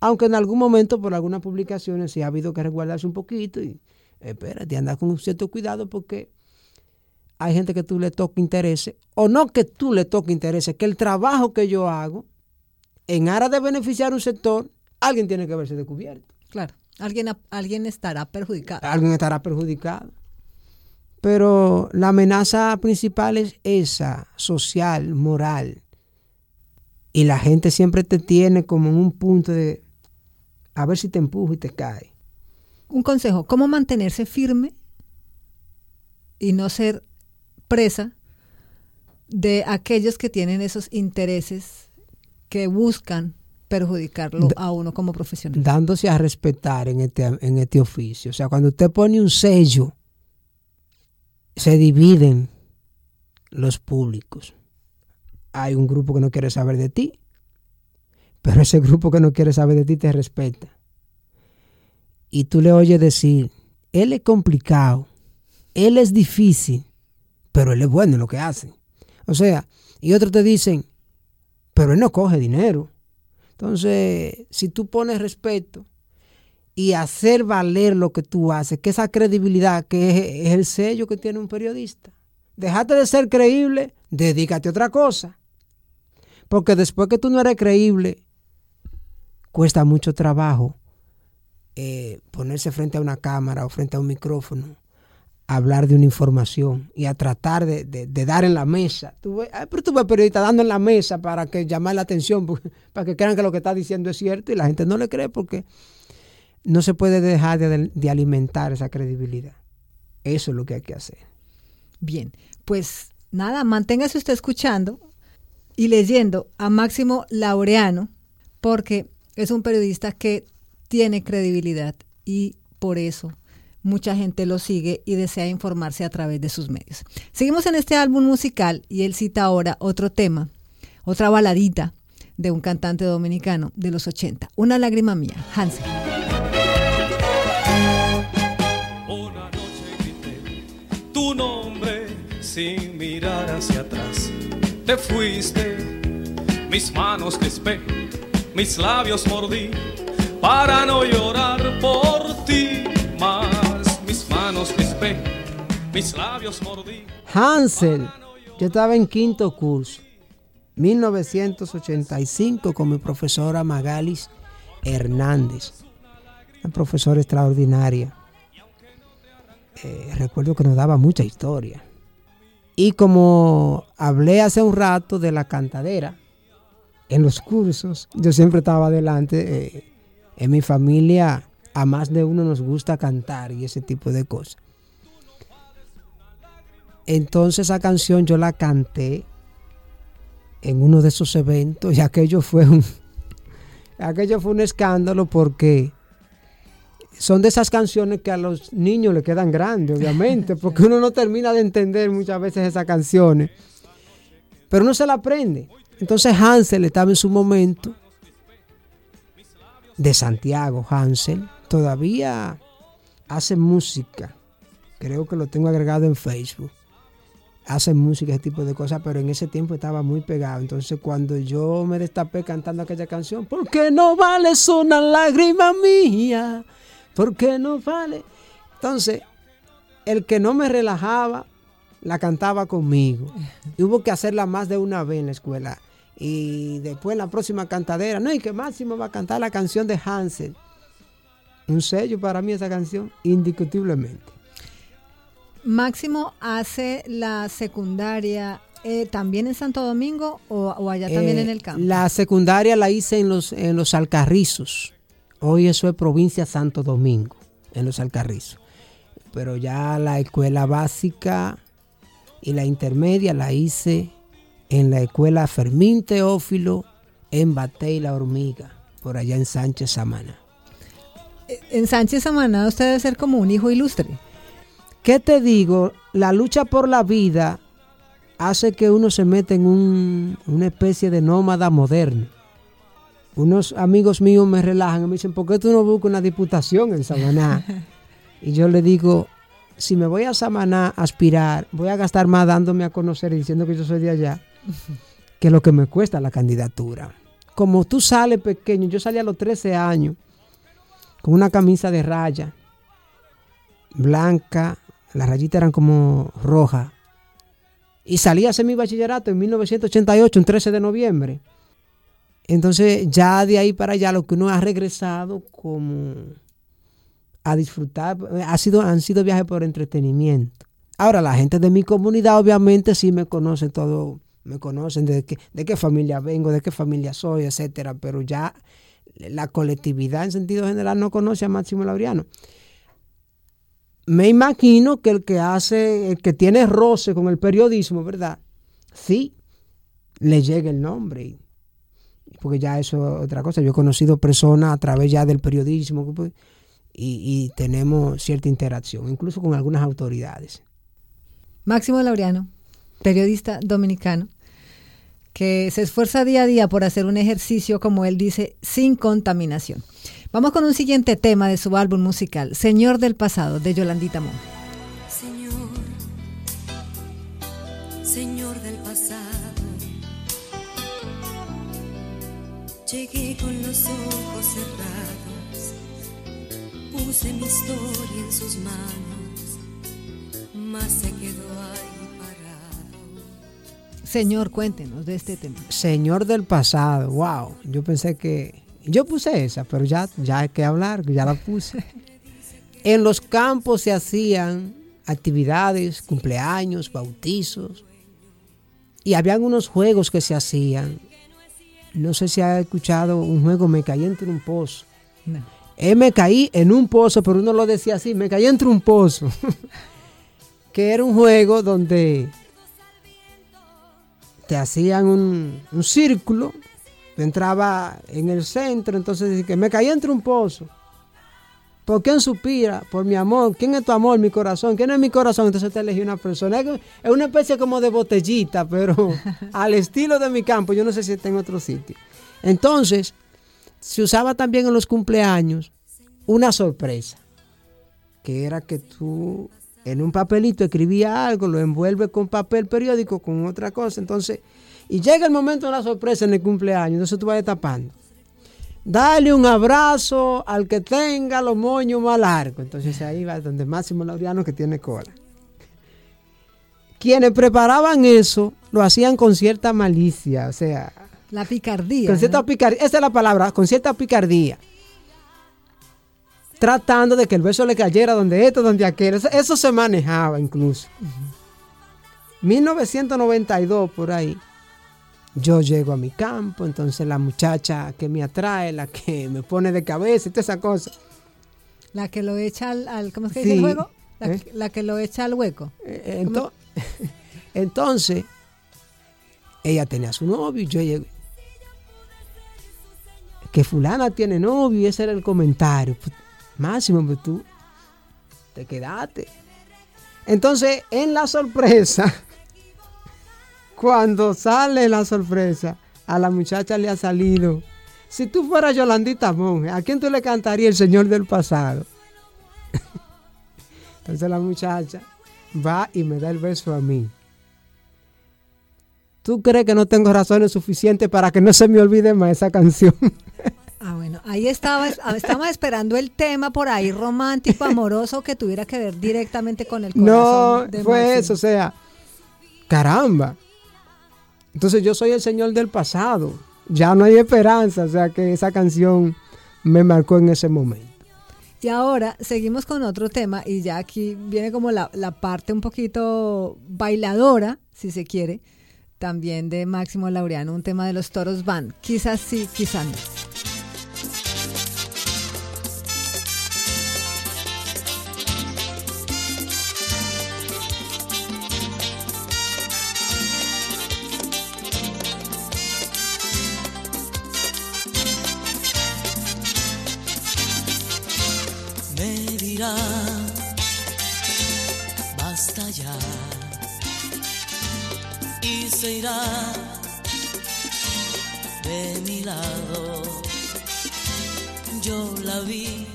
Aunque en algún momento por algunas publicaciones sí ha habido que resguardarse un poquito y espérate, anda con un cierto cuidado porque hay gente que tú le toca interés, o no que tú le toque interés, que el trabajo que yo hago, en aras de beneficiar un sector, alguien tiene que verse descubierto. Claro. Alguien, alguien estará perjudicado. Alguien estará perjudicado. Pero la amenaza principal es esa, social, moral. Y la gente siempre te tiene como en un punto de a ver si te empujo y te cae. Un consejo, ¿cómo mantenerse firme y no ser presa de aquellos que tienen esos intereses que buscan perjudicarlo a uno como profesional? dándose a respetar en este, en este oficio. O sea, cuando usted pone un sello, se dividen los públicos. Hay un grupo que no quiere saber de ti, pero ese grupo que no quiere saber de ti te respeta. Y tú le oyes decir, él es complicado, él es difícil, pero él es bueno en lo que hace. O sea, y otros te dicen, pero él no coge dinero. Entonces, si tú pones respeto y hacer valer lo que tú haces, que esa credibilidad que es, el sello que tiene un periodista, déjate de ser creíble, dedícate a otra cosa. Porque después que tú no eres creíble, cuesta mucho trabajo eh, ponerse frente a una cámara o frente a un micrófono, hablar de una información y a tratar de, dar en la mesa. Tú pero tú ves periodista dando en la mesa para que llamar la atención, para que crean que lo que está diciendo es cierto y la gente no le cree porque no se puede dejar de, alimentar esa credibilidad. Eso es lo que hay que hacer. Bien, pues nada, manténgase usted escuchando y leyendo a Máximo Laureano, porque es un periodista que tiene credibilidad y por eso mucha gente lo sigue y desea informarse a través de sus medios. Seguimos en este álbum musical y él cita ahora otro tema, otra baladita de un cantante dominicano de los 80, Una lágrima mía, Hansel. Una noche grité tu nombre sin mirar hacia atrás. Te fuiste, mis manos crispé, mis labios mordí para no llorar por ti más. Mis manos crispé, mis labios mordí. Hansel, Yo estaba en quinto curso, 1985, con mi profesora Magalis Hernández, profesora extraordinaria. Eh, recuerdo que nos daba mucha historia. Y como hablé hace un rato de la cantadera, en los cursos, yo siempre estaba adelante. eh, en mi familia, a más de uno nos gusta cantar y ese tipo de cosas. Entonces esa canción yo la canté en uno de esos eventos y aquello fue un, aquello fue un escándalo porque son de esas canciones que a los niños le quedan grandes, obviamente, porque uno no termina de entender muchas veces esas canciones, pero uno se la aprende. Entonces Hansel estaba en su momento de Santiago, Hansel, todavía hace música, creo que lo tengo agregado en Facebook, hace música, ese tipo de cosas, pero en ese tiempo estaba muy pegado. Entonces cuando yo me destapé cantando aquella canción, ¿por qué no vale una lágrima mía? ¿Por qué no vale? Entonces, el que no me relajaba, la cantaba conmigo. Y hubo que hacerla más de una vez en la escuela. Y después la próxima cantadera, no, y que Máximo va a cantar la canción de Hansel. Un sello para mí esa canción, indiscutiblemente. Máximo hace la secundaria eh, también en Santo Domingo o, o allá también Eh, en el campo. La secundaria la hice en los, en los Alcarrizos. Hoy eso es provincia Santo Domingo, en los Alcarrizos. Pero ya la escuela básica y la intermedia la hice en la escuela Fermín Teófilo en Batey la Hormiga, por allá en Sánchez Samana. En Sánchez Samaná usted debe ser como un hijo ilustre. ¿Qué te digo? La lucha por la vida hace que uno se meta en un- una especie de nómada moderno. Unos amigos míos me relajan y me dicen, ¿por qué tú no buscas una diputación en Samaná? y yo le digo, si me voy a Samaná a aspirar, voy a gastar más dándome a conocer y diciendo que yo soy de allá, que lo que me cuesta la candidatura. Como tú sales pequeño, yo salí a los 13 años con una camisa de raya blanca, las rayitas eran como rojas. Y salí a hacer mi bachillerato en 1988, un 13 de noviembre. Entonces, ya de ahí para allá, lo que uno ha regresado como a disfrutar, ha sido, han sido viajes por entretenimiento. Ahora, la gente de mi comunidad, obviamente, sí me conocen todo, me conocen de qué, de qué familia vengo, de qué familia soy, etcétera, pero ya la colectividad en sentido general no conoce a Máximo Laureano me imagino que el que hace, el que tiene roce con el periodismo, ¿verdad? Sí, le llega el nombre. Porque ya eso es otra cosa. Yo he conocido personas a través ya del periodismo y, tenemos cierta interacción, incluso con algunas autoridades. Máximo Laureano, periodista dominicano, que se esfuerza día a día por hacer un ejercicio, como él dice, sin contaminación. Vamos con un siguiente tema de su álbum musical, Señor del Pasado, de Yolandita Mon. Llegué con los ojos cerrados, puse mi historia en sus manos, mas se quedó ahí parado. Señor, cuéntenos de este tema. Señor del pasado, wow. Yo pensé que. Yo puse esa, pero ya, ya hay que hablar, ya la puse. En los campos se hacían actividades, cumpleaños, bautizos. Y habían unos juegos que se hacían. No sé si ha escuchado un juego, me caí entre un pozo. No. Eh, me caí en un pozo, pero uno lo decía así, me caí entre un pozo. que era un juego donde te hacían un, un círculo, te entraba en el centro, entonces que me caí entre un pozo. ¿Por quién suspira? Por mi amor. ¿Quién es tu amor? Mi corazón. ¿Quién es mi corazón? Entonces te elegí una persona. Es una especie como de botellita, pero al estilo de mi campo. Yo no sé si está en otro sitio. Entonces, se usaba también en los cumpleaños una sorpresa, que era que tú en un papelito escribías algo, lo envuelves con papel periódico, con otra cosa, entonces, y llega el momento de la sorpresa en el cumpleaños, entonces tú vas destapando. Dale un abrazo al que tenga los moños más largos. Entonces ahí va donde Máximo Laureano que tiene cola. quienes preparaban eso lo hacían con cierta malicia, o sea, La picardía. con cierta ¿no? picardía, esa es la palabra, con cierta picardía. Tratando de que el beso le cayera donde esto, donde aquel. Eso, eso se manejaba incluso. 1992 por ahí. Yo llego a mi campo, entonces la muchacha que me atrae, la que me pone de cabeza toda esa cosa. La que lo echa al, al- ¿cómo es que dice el juego? La, ¿Eh? que- la que lo echa al hueco. Eh, ento- entonces, ella tenía su novio y yo llegué. Que fulana tiene novio y ese era el comentario. Pues, Máximo, pues tú te quedaste. Entonces, en la sorpresa, cuando sale la sorpresa, a la muchacha le ha salido. Si tú fueras Yolandita Monge, ¿a quién tú le cantarías el Señor del pasado? Entonces la muchacha va y me da el beso a mí. ¿Tú crees que no tengo razones suficientes para que no se me olvide más esa canción? Ah, bueno, ahí estaba, estaba esperando el tema por ahí romántico, amoroso, que tuviera que ver directamente con el no, corazón. de fue eso, o sea, caramba. Entonces yo soy el señor del pasado. Ya no hay esperanza, o sea que esa canción me marcó en ese momento. Y ahora seguimos con otro tema y ya aquí viene como la, la parte un poquito bailadora, si se quiere, también de Máximo Laureano, un tema de los toros van. Quizás sí, quizás no. Irá de mi lado. Yo la vi.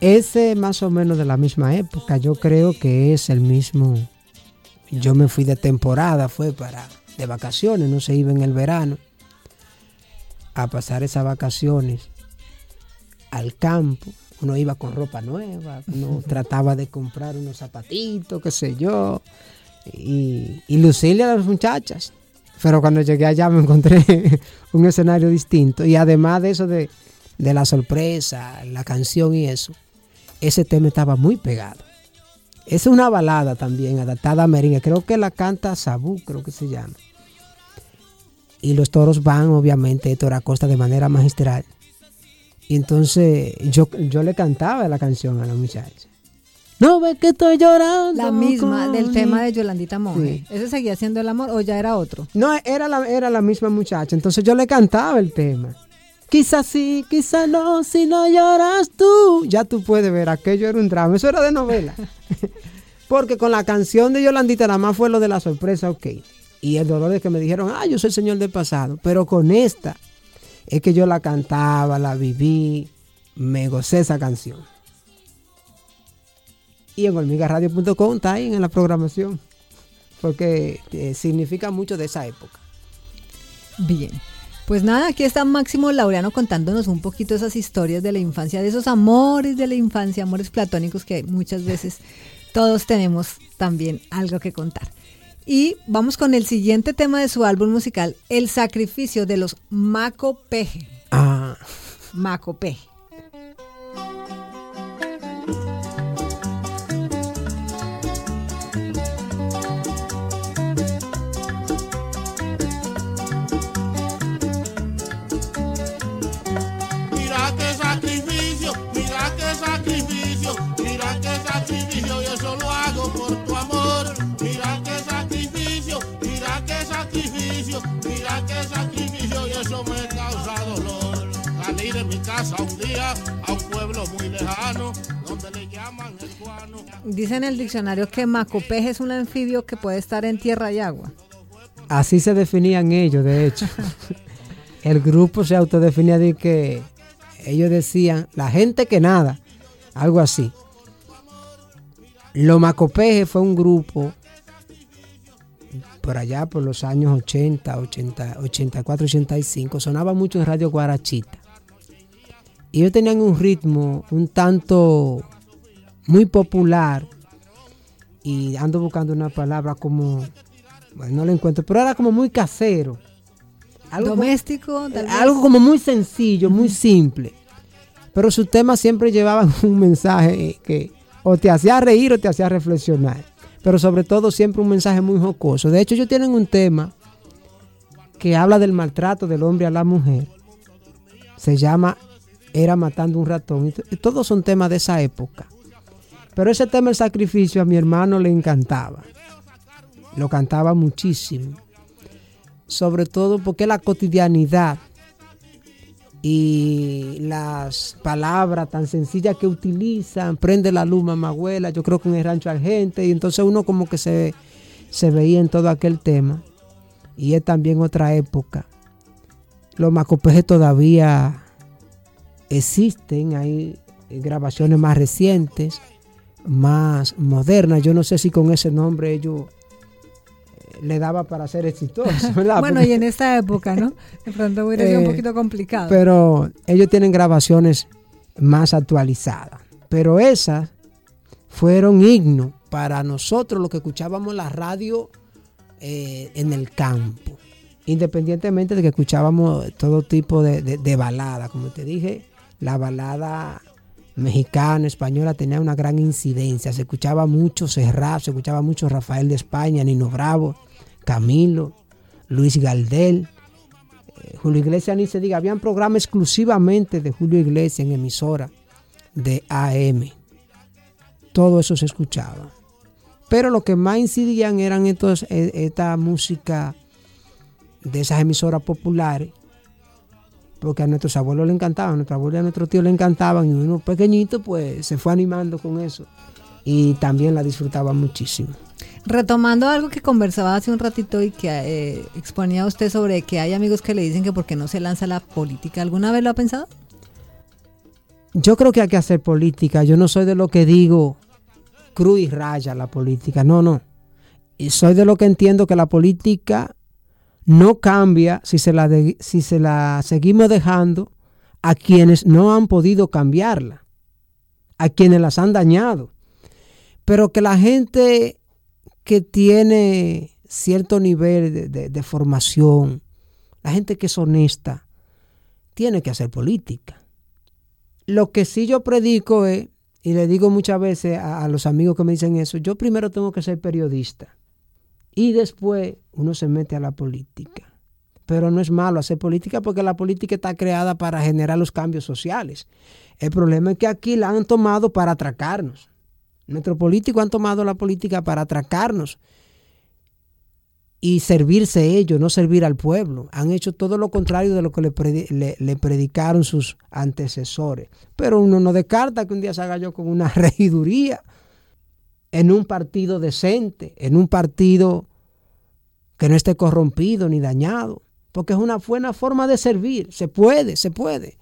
Ese más o menos de la misma época, yo creo que es el mismo. Yo me fui de temporada, fue para de vacaciones, no se iba en el verano, a pasar esas vacaciones al campo. Uno iba con ropa nueva, uno trataba de comprar unos zapatitos, qué sé yo, y, y lucirle a las muchachas. Pero cuando llegué allá me encontré un escenario distinto. Y además de eso de, de la sorpresa, la canción y eso, ese tema estaba muy pegado. Es una balada también, adaptada a merengue. Creo que la canta Sabú, creo que se llama. Y los toros van, obviamente, Héctor Acosta de manera magistral. Y entonces yo, yo le cantaba la canción a la muchacha. No ves que estoy llorando. La misma del tema mi-". de Yolandita Monge. Sí. ¿Ese seguía siendo el amor o ya era otro? No, era la, era la misma muchacha. Entonces yo le cantaba el tema. Quizás sí, quizás no, si no lloras tú. Ya tú puedes ver, aquello era un drama. Eso era de novela. Porque con la canción de Yolandita nada más fue lo de la sorpresa, ok. Y el dolor de que me dijeron, ah, yo soy el señor del pasado. Pero con esta, es que yo la cantaba, la viví, me gocé esa canción. Y en hormigaradio.com está ahí en la programación. Porque eh, significa mucho de esa época. Bien. Pues nada, aquí está Máximo Laureano contándonos un poquito esas historias de la infancia, de esos amores de la infancia, amores platónicos que muchas veces todos tenemos también algo que contar. Y vamos con el siguiente tema de su álbum musical, El sacrificio de los Maco Peje. Ah, Maco casa un día a un pueblo muy lejano, donde le llaman el guano. Dice en el diccionario que Maco Peje es un anfibio que puede estar en tierra y agua. así se definían ellos, de hecho. El grupo se autodefinía de que ellos decían, la gente que nada, algo así. Lo Macopeje fue un grupo por allá por los años 80, 80, 84, 85, sonaba mucho en Radio Guarachita. Y ellos tenían un ritmo un tanto muy popular y ando buscando una palabra como, bueno, no la encuentro, pero era como muy casero. Algo Doméstico, tal vez. algo como muy sencillo, muy simple. Pero sus temas siempre llevaban un mensaje que o te hacía reír o te hacía reflexionar. Pero sobre todo siempre un mensaje muy jocoso. De hecho, ellos tienen un tema que habla del maltrato del hombre a la mujer. Se llama Era matando un ratón. Todos son temas de esa época. Pero ese tema del sacrificio a mi hermano le encantaba. Lo cantaba muchísimo sobre todo porque la cotidianidad y las palabras tan sencillas que utilizan, prende la luz mamabuela, yo creo que en el rancho hay gente, y entonces uno como que se, se veía en todo aquel tema, y es también otra época. Los macopejes todavía existen, hay grabaciones más recientes, más modernas, yo no sé si con ese nombre ellos eh, le daba para ser exitoso, ¿verdad? Bueno, Porque- y en esta época, ¿no? De pronto hubiera sido un Eh, poquito complicado. pero ellos tienen grabaciones más actualizadas. Pero esas fueron himnos para nosotros los que escuchábamos la radio eh, en el campo. Independientemente de que escuchábamos todo tipo de, de, de balada. Como te dije, la balada mexicana, española tenía una gran incidencia. Se escuchaba mucho Serrat, se escuchaba mucho Rafael de España, Nino Bravo, Camilo, Luis Galdel. Eh, Julio Iglesias ni se diga, habían programas exclusivamente de Julio Iglesias en emisora de AM. Todo eso se escuchaba. Pero lo que más incidían eran estos, eh, esta música de esas emisoras populares, porque a nuestros abuelos le encantaban, a nuestros abuelos y a nuestros tíos le encantaban, y uno pequeñito pues se fue animando con eso. Y también la disfrutaba muchísimo. Retomando algo que conversaba hace un ratito y que eh, exponía usted sobre que hay amigos que le dicen que porque no se lanza la política, ¿alguna vez lo ha pensado? Yo creo que hay que hacer política. Yo no soy de lo que digo cruz y raya la política. No, no. Y soy de lo que entiendo que la política no cambia si se la, si se la seguimos dejando a quienes no han podido cambiarla, a quienes las han dañado. Pero que la gente que tiene cierto nivel de, de- formación, la gente que es honesta, tiene que hacer política. Lo que sí yo predico es, y le digo muchas veces a los amigos que me dicen eso, yo primero tengo que ser periodista y después uno se mete a la política. Pero no es malo hacer política porque la política está creada para generar los cambios sociales. El problema es que aquí la han tomado para atracarnos. Nuestros políticos han tomado la política para atracarnos y servirse ellos, no servir al pueblo. Han hecho todo lo contrario de lo que le, le- predicaron sus antecesores. Pero uno no descarta que un día se haga yo con una regiduría en un partido decente, en un partido que no esté corrompido ni dañado, porque es una buena forma de servir. Se puede, se puede.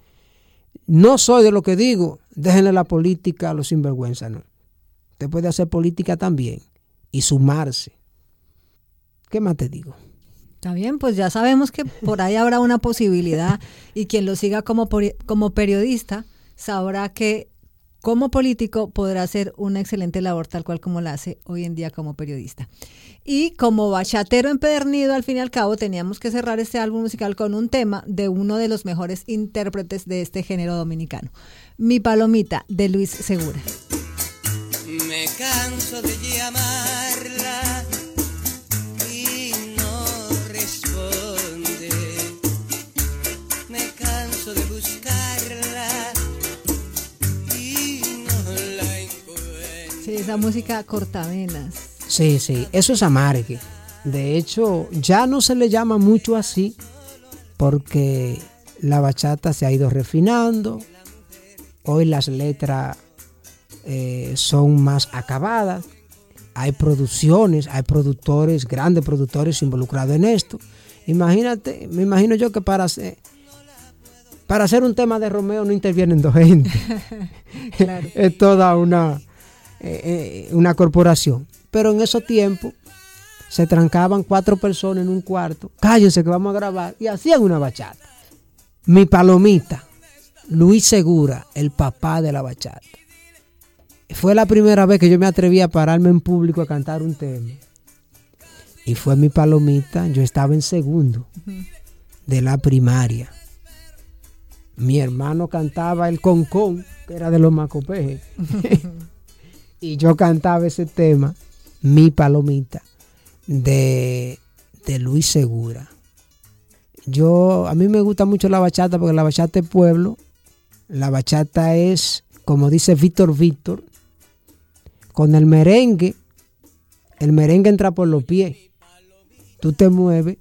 No soy de lo que digo, déjenle la política a los sinvergüenza, no. Usted puede hacer política también y sumarse. ¿Qué más te digo? Está bien, pues ya sabemos que por ahí habrá una posibilidad y quien lo siga como, como periodista sabrá que como político podrá hacer una excelente labor tal cual como la hace hoy en día como periodista. Y como bachatero empedernido, al fin y al cabo, teníamos que cerrar este álbum musical con un tema de uno de los mejores intérpretes de este género dominicano, Mi Palomita, de Luis Segura. Me canso de llamarla esa música cortavenas. Sí, sí, eso es amargue. De hecho, ya no se le llama mucho así porque la bachata se ha ido refinando. Hoy las letras eh, son más acabadas. Hay producciones, hay productores, grandes productores involucrados en esto. Imagínate, me imagino yo que para hacer, para hacer un tema de Romeo no intervienen dos gente. Claro. es toda una, eh, eh, una corporación. Pero en esos tiempos se trancaban cuatro personas en un cuarto, cállense que vamos a grabar, y hacían una bachata. Mi palomita, Luis Segura, el papá de la bachata. fue la primera vez que yo me atreví a pararme en público a cantar un tema. Y fue mi palomita, yo estaba en segundo de la primaria. Mi hermano cantaba el concón, que era de los macopejes. y yo cantaba ese tema, mi palomita, de, de Luis Segura. Yo, a mí me gusta mucho la bachata porque la bachata es pueblo. La bachata es, como dice Víctor Víctor, con el merengue, el merengue entra por los pies. Tú te mueves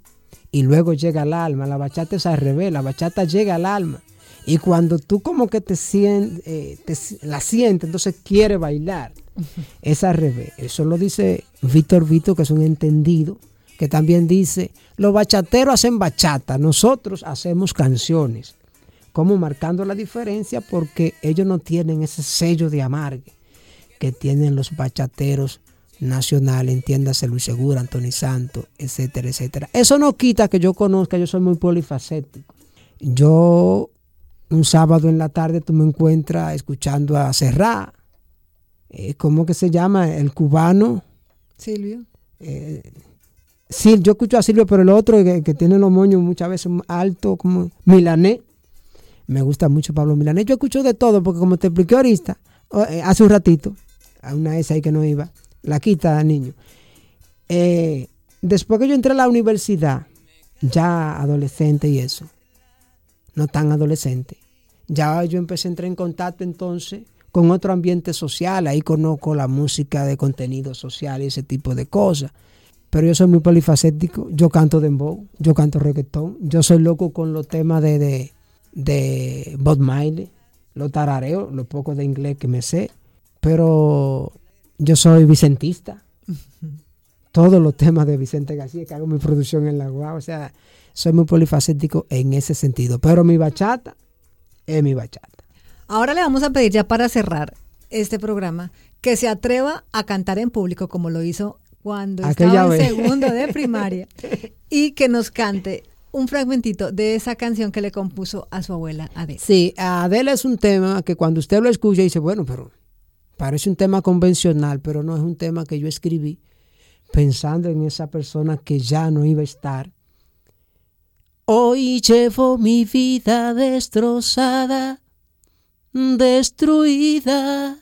y luego llega al alma. La bachata es al revés, la bachata llega al alma. Y cuando tú como que te sientes, eh, la sientes, entonces quiere bailar. Es al revés. Eso lo dice Víctor Vito, que es un entendido, que también dice, los bachateros hacen bachata, nosotros hacemos canciones. Como marcando la diferencia porque ellos no tienen ese sello de amargue que tienen los bachateros nacionales, entiéndase Luis Segura, Anthony Santo, etcétera, etcétera. Eso no quita que yo conozca, yo soy muy polifacético. Yo, un sábado en la tarde, tú me encuentras escuchando a Serra, eh, ¿cómo que se llama? El cubano. Silvio. Eh, sí, yo escucho a Silvio, pero el otro que, que tiene los moños muchas veces alto, como Milané. Me gusta mucho Pablo Milané. Yo escucho de todo, porque como te expliqué ahorita, eh, hace un ratito, a una esa ahí que no iba, la quita niño. Eh, después que yo entré a la universidad, ya adolescente y eso, no tan adolescente, ya yo empecé a entrar en contacto entonces con otro ambiente social, ahí conozco la música de contenido social y ese tipo de cosas. Pero yo soy muy polifacético, yo canto dembow, yo canto reggaetón, yo soy loco con los temas de, de, de Bob Miley, lo tarareo, lo poco de inglés que me sé, pero yo soy vicentista. Todos los temas de Vicente García, que hago mi producción en la UA, o sea, soy muy polifacético en ese sentido, pero mi bachata es mi bachata. Ahora le vamos a pedir ya para cerrar este programa que se atreva a cantar en público como lo hizo cuando Aquella estaba en vez. segundo de primaria y que nos cante un fragmentito de esa canción que le compuso a su abuela Adele. Sí, Adele es un tema que cuando usted lo escucha dice, bueno, pero parece un tema convencional, pero no es un tema que yo escribí pensando en esa persona que ya no iba a estar. Hoy llevo mi vida destrozada, destruida.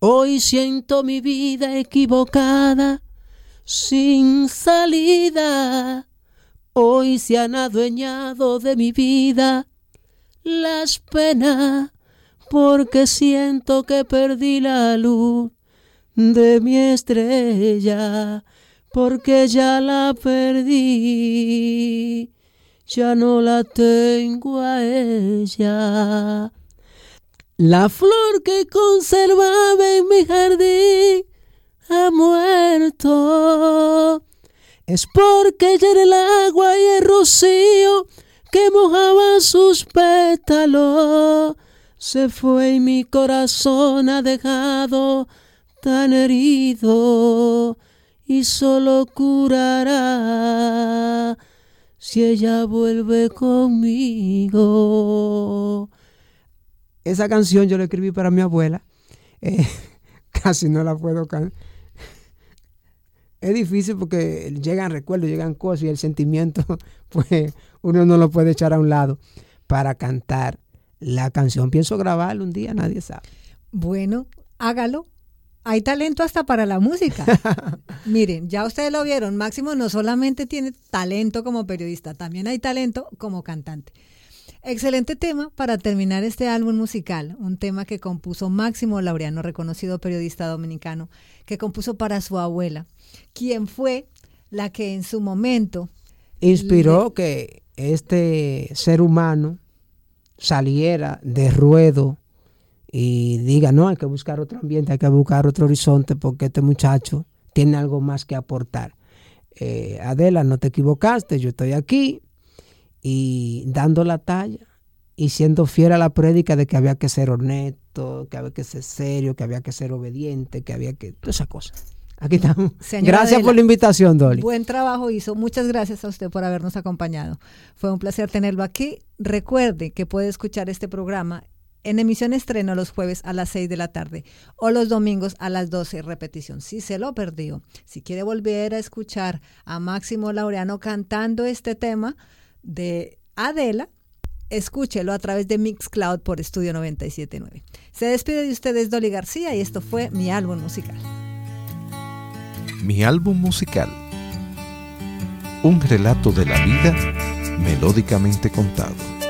Hoy siento mi vida equivocada, sin salida. Hoy se han adueñado de mi vida las penas, porque siento que perdí la luz de mi estrella, porque ya la perdí, ya no la tengo a ella. La flor que conservaba en mi jardín ha muerto. Es porque ya era el agua y el rocío que mojaba sus pétalos. Se fue y mi corazón ha dejado tan herido y solo curará si ella vuelve conmigo. Esa canción yo la escribí para mi abuela. Eh, casi no la puedo cantar. Es difícil porque llegan recuerdos, llegan cosas y el sentimiento, pues uno no lo puede echar a un lado para cantar la canción. Pienso grabarla un día, nadie sabe. Bueno, hágalo. Hay talento hasta para la música. Miren, ya ustedes lo vieron, Máximo no solamente tiene talento como periodista, también hay talento como cantante. Excelente tema para terminar este álbum musical, un tema que compuso Máximo Laureano, reconocido periodista dominicano, que compuso para su abuela, quien fue la que en su momento Inspiró que este ser humano saliera de ruedo y diga, no, hay que buscar otro ambiente, hay que buscar otro horizonte porque este muchacho tiene algo más que aportar. Eh, Adela, no te equivocaste, yo estoy aquí y dando la talla y siendo fiel a la prédica de que había que ser honesto, que había que ser serio, que había que ser obediente, que había que... Todas esas cosas. Aquí estamos. Señora Gracias Adela, por la invitación, Dolly. Buen trabajo hizo. Muchas gracias a usted por habernos acompañado. Fue un placer tenerlo aquí. Recuerde que puede escuchar este programa en emisión estreno los jueves a las 6 de la tarde o los domingos a las 12 repetición. Si se lo perdió, si quiere volver a escuchar a Máximo Laureano cantando este tema de Adela, escúchelo a través de Mixcloud por Estudio 979. Se despide de ustedes Dolly García y esto fue mi álbum musical. Mi álbum musical. Un relato de la vida melódicamente contado.